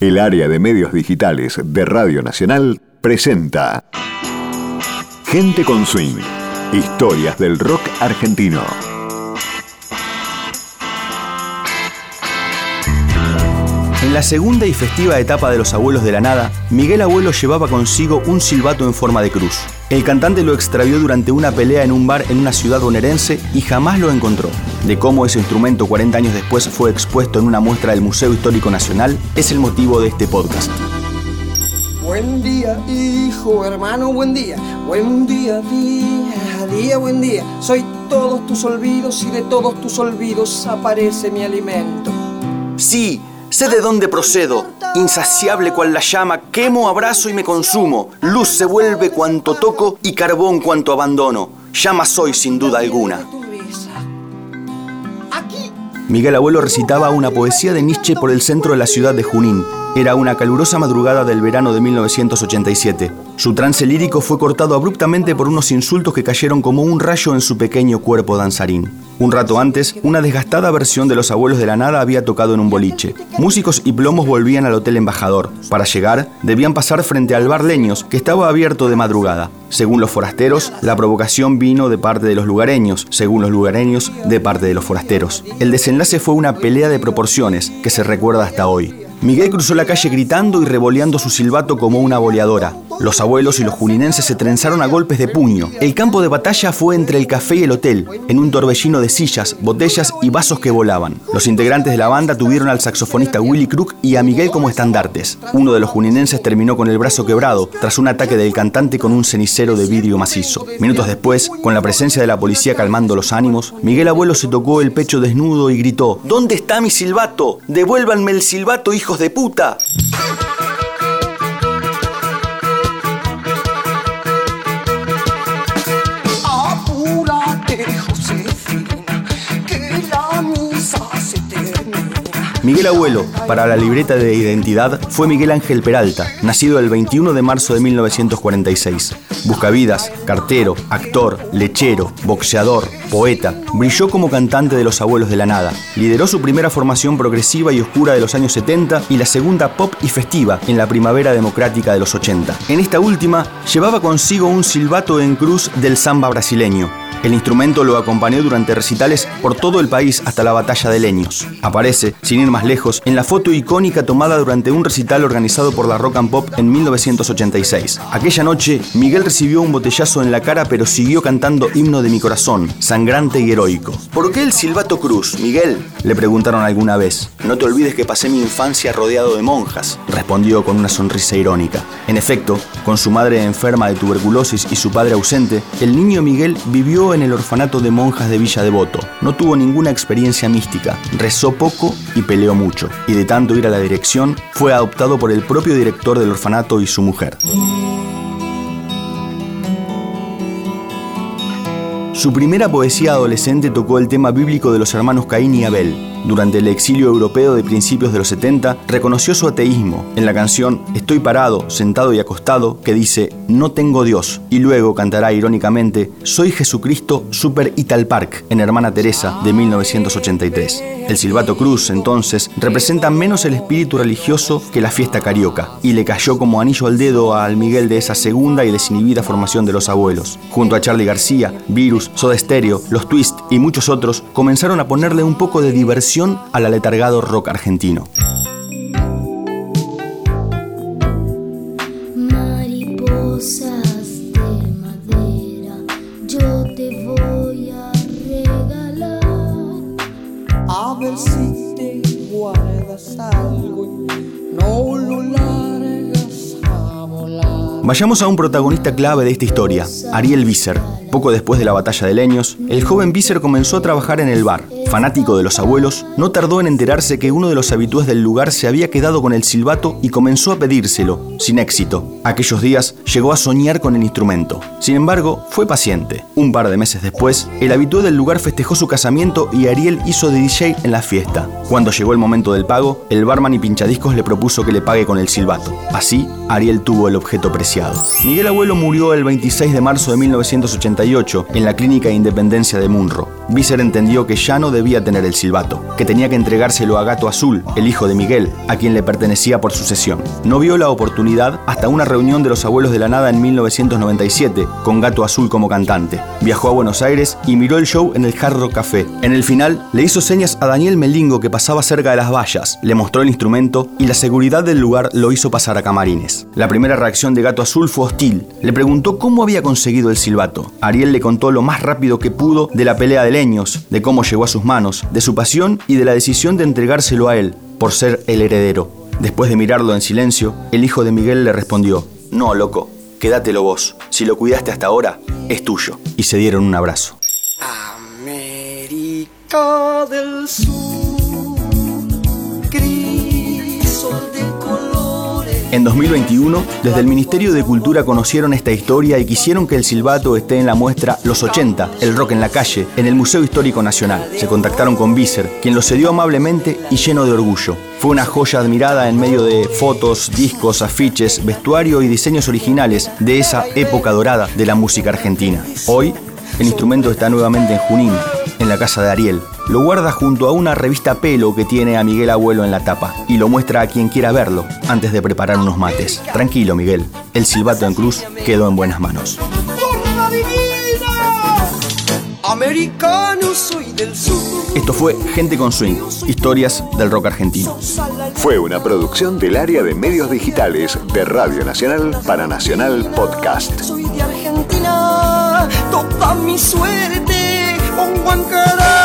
El área de medios digitales de Radio Nacional presenta Gente con Swing, historias del rock argentino. En la segunda y festiva etapa de Los Abuelos de la Nada, Miguel Abuelo llevaba consigo un silbato en forma de cruz. El cantante lo extravió durante una pelea en un bar en una ciudad bonaerense y jamás lo encontró. De cómo ese instrumento 40 años después fue expuesto en una muestra del Museo Histórico Nacional es el motivo de este podcast. Buen día, hijo, hermano, buen día. Buen día, día, día, buen día. Soy todos tus olvidos y de todos tus olvidos aparece mi alimento. Sí, sé de dónde procedo. Insaciable cual la llama, quemo, abrazo y me consumo. Luz se vuelve cuanto toco y carbón cuanto abandono. Llama soy sin duda alguna. Miguel Abuelo recitaba una poesía de Nietzsche por el centro de la ciudad de Junín. Era una calurosa madrugada del verano de 1987. Su trance lírico fue cortado abruptamente por unos insultos que cayeron como un rayo en su pequeño cuerpo danzarín. Un rato antes, una desgastada versión de Los Abuelos de la Nada había tocado en un boliche. Músicos y plomos volvían al Hotel Embajador. Para llegar, debían pasar frente al bar Leños, que estaba abierto de madrugada. Según los forasteros, la provocación vino de parte de los lugareños, según los lugareños, de parte de los forasteros. El desenlace fue una pelea de proporciones que se recuerda hasta hoy. Miguel cruzó la calle gritando y revoleando su silbato como una boleadora. Los abuelos y los juninenses se trenzaron a golpes de puño. El campo de batalla fue entre el café y el hotel, en un torbellino de sillas, botellas y vasos que volaban. Los integrantes de la banda tuvieron al saxofonista Willy Crook y a Miguel como estandartes. Uno de los juninenses terminó con el brazo quebrado tras un ataque del cantante con un cenicero de vidrio macizo. Minutos después, con la presencia de la policía calmando los ánimos, Miguel Abuelo se tocó el pecho desnudo y gritó: ¿Dónde está mi silbato? ¡Devuélvanme el silbato, hijos de puta! Miguel Abuelo, para la libreta de identidad, fue Miguel Ángel Peralta, nacido el 21 de marzo de 1946. Buscavidas, cartero, actor, lechero, boxeador, poeta, brilló como cantante de Los Abuelos de la Nada. Lideró su primera formación progresiva y oscura de los años 70 y la segunda pop y festiva en la primavera democrática de los 80. En esta última, llevaba consigo un silbato en cruz del samba brasileño. El instrumento lo acompañó durante recitales por todo el país hasta la batalla de Leños. Aparece, sin ir más lejos, en la foto icónica tomada durante un recital organizado por la Rock and Pop en 1986. Aquella noche, Miguel recibió un botellazo en la cara pero siguió cantando Himno de mi corazón, sangrante y heroico. ¿Por qué el silbato cruz, Miguel? Le preguntaron alguna vez. No te olvides que pasé mi infancia rodeado de monjas, respondió con una sonrisa irónica. En efecto, con su madre enferma de tuberculosis y su padre ausente, el niño Miguel vivió en el orfanato de monjas de Villa Devoto. No tuvo ninguna experiencia mística, rezó poco y peleó mucho. Y de tanto ir a la dirección, fue adoptado por el propio director del orfanato y su mujer. Su primera poesía adolescente tocó el tema bíblico de los hermanos Caín y Abel. Durante el exilio europeo de principios de los 70, reconoció su ateísmo en la canción Estoy parado, sentado y acostado, que dice No tengo Dios, y luego cantará irónicamente Soy Jesucristo Super Ital Park en Hermana Teresa de 1983. El silbato cruz, entonces, representa menos el espíritu religioso que la fiesta carioca, y le cayó como anillo al dedo al Miguel de esa segunda y desinhibida formación de los abuelos. Junto a Charlie García, Virus, Soda Stereo, Los Twist y muchos otros, comenzaron a ponerle un poco de diversión al aletargado rock argentino. Mariposas de madera, yo te voy a regalar. A ver si te guardas algo no Vayamos a un protagonista clave de esta historia, Ariel Visser. Poco después de la batalla de Leños, el joven Visser comenzó a trabajar en el bar. Fanático de los abuelos, no tardó en enterarse que uno de los habitués del lugar se había quedado con el silbato y comenzó a pedírselo, sin éxito. Aquellos días llegó a soñar con el instrumento. Sin embargo, fue paciente. Un par de meses después, el habitué del lugar festejó su casamiento y Ariel hizo de DJ en la fiesta. Cuando llegó el momento del pago, el barman y pinchadiscos le propuso que le pague con el silbato. Así, Ariel tuvo el objeto preciado. Miguel Abuelo murió el 26 de marzo de 1988 en la clínica Independencia de Munro. Visser entendió que ya no debía tener el silbato, que tenía que entregárselo a Gato Azul, el hijo de Miguel, a quien le pertenecía por sucesión. No vio la oportunidad hasta una reunión de los abuelos de la nada en 1997, con Gato Azul como cantante. Viajó a Buenos Aires y miró el show en el Hard Rock Café. En el final, le hizo señas a Daniel Melingo que pasaba cerca de las vallas, le mostró el instrumento y la seguridad del lugar lo hizo pasar a camarines. La primera reacción de Gato Azul fue hostil. Le preguntó cómo había conseguido el silbato. Ariel le contó lo más rápido que pudo de la pelea de leños, de cómo llegó a sus manos, de su pasión y de la decisión de entregárselo a él, por ser el heredero. Después de mirarlo en silencio, el hijo de Miguel le respondió, No, loco, quédatelo vos. Si lo cuidaste hasta ahora, es tuyo. Y se dieron un abrazo. Del En 2021, desde el Ministerio de Cultura conocieron esta historia y quisieron que el silbato esté en la muestra Los 80, el rock en la calle, en el Museo Histórico Nacional. Se contactaron con Visser, quien lo cedió amablemente y lleno de orgullo. Fue una joya admirada en medio de fotos, discos, afiches, vestuario y diseños originales de esa época dorada de la música argentina. Hoy, el instrumento está nuevamente en Junín, en la casa de Ariel. Lo guarda junto a una revista pelo que tiene a Miguel Abuelo en la tapa y lo muestra a quien quiera verlo antes de preparar unos mates. Tranquilo, Miguel. El silbato en cruz quedó en buenas manos. Americano soy del sur. Esto fue Gente con Swing, historias del rock argentino. Fue una producción del área de medios digitales de Radio Nacional para Nacional Podcast. Soy de Argentina, toda mi suerte 黄昏，歌的